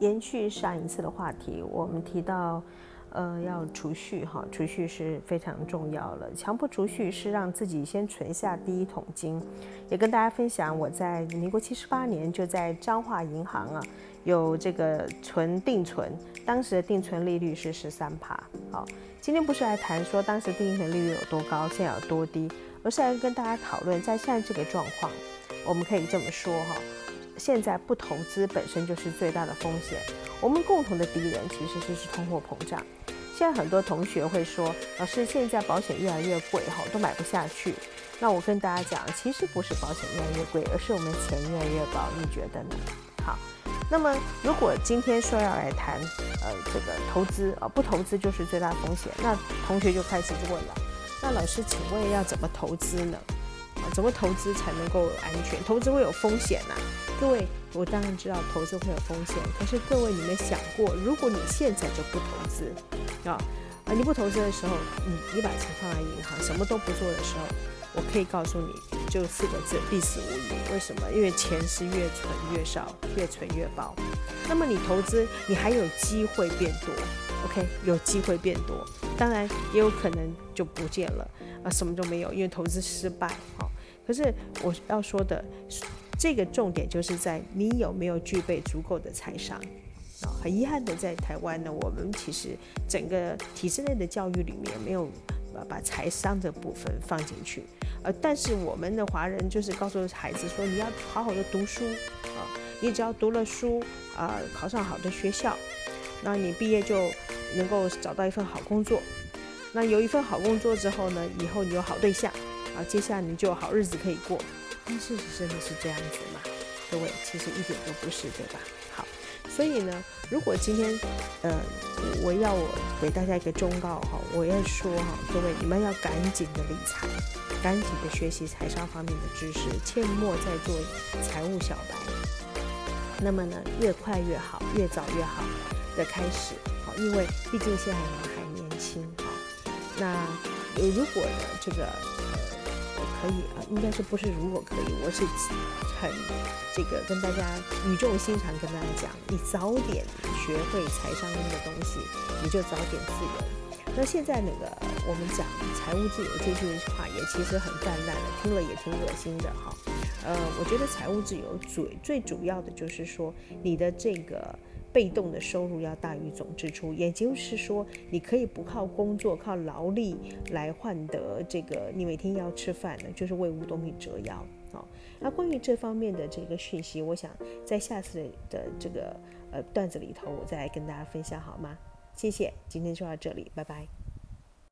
延续上一次的话题，我们提到，呃，要储蓄哈，储蓄是非常重要了。强迫储蓄是让自己先存下第一桶金。也跟大家分享，我在民国七十八年就在彰化银行啊，有这个存定存，当时的定存利率是十三趴。好，今天不是来谈说当时定存利率有多高，现在有多低，而是来跟大家讨论，在现在这个状况，我们可以这么说哈。现在不投资本身就是最大的风险。我们共同的敌人其实就是通货膨胀。现在很多同学会说：“老师，现在保险越来越贵，哈，都买不下去。”那我跟大家讲，其实不是保险越来越贵，而是我们钱越来越薄。你觉得呢？好，那么如果今天说要来谈，呃，这个投资啊，不投资就是最大风险。那同学就开始问了：“那老师，请问要怎么投资呢？怎么投资才能够安全？投资会有风险呐。”各位，我当然知道投资会有风险，可是各位，你们想过，如果你现在就不投资，啊啊，你不投资的时候，你你把钱放在银行，什么都不做的时候，我可以告诉你，就四个字，必死无疑。为什么？因为钱是越存越少，越存越薄。那么你投资，你还有机会变多，OK？有机会变多，当然也有可能就不见了，啊，什么都没有，因为投资失败，好。可是我要说的。这个重点就是在你有没有具备足够的财商啊？很遗憾的，在台湾呢，我们其实整个体制内的教育里面没有把财商的部分放进去。呃，但是我们的华人就是告诉孩子说，你要好好的读书啊，你只要读了书啊，考上好的学校，那你毕业就能够找到一份好工作。那有一份好工作之后呢，以后你有好对象啊，接下来你就有好日子可以过。但事实真的是这样子吗？各位，其实一点都不是，对吧？好，所以呢，如果今天，呃，我要我给大家一个忠告哈，我要说哈，各位，你们要赶紧的理财，赶紧的学习财商方面的知识，切莫再做财务小白。那么呢，越快越好，越早越好的开始，好，因为毕竟现在你们还年轻，好，那如果呢，这个。可以啊，应该是不是？如果可以，我是很这个跟大家语重心长跟大家讲，你早点学会财商的东西，你就早点自由。那现在那个我们讲财务自由这句话也其实很泛滥的，听了也挺恶心的哈。呃，我觉得财务自由最最主要的就是说你的这个。被动的收入要大于总支出，也就是说，你可以不靠工作、靠劳力来换得这个你每天要吃饭的，就是为五斗米折腰好。那关于这方面的这个讯息，我想在下次的这个呃段子里头，我再来跟大家分享好吗？谢谢，今天就到这里，拜拜。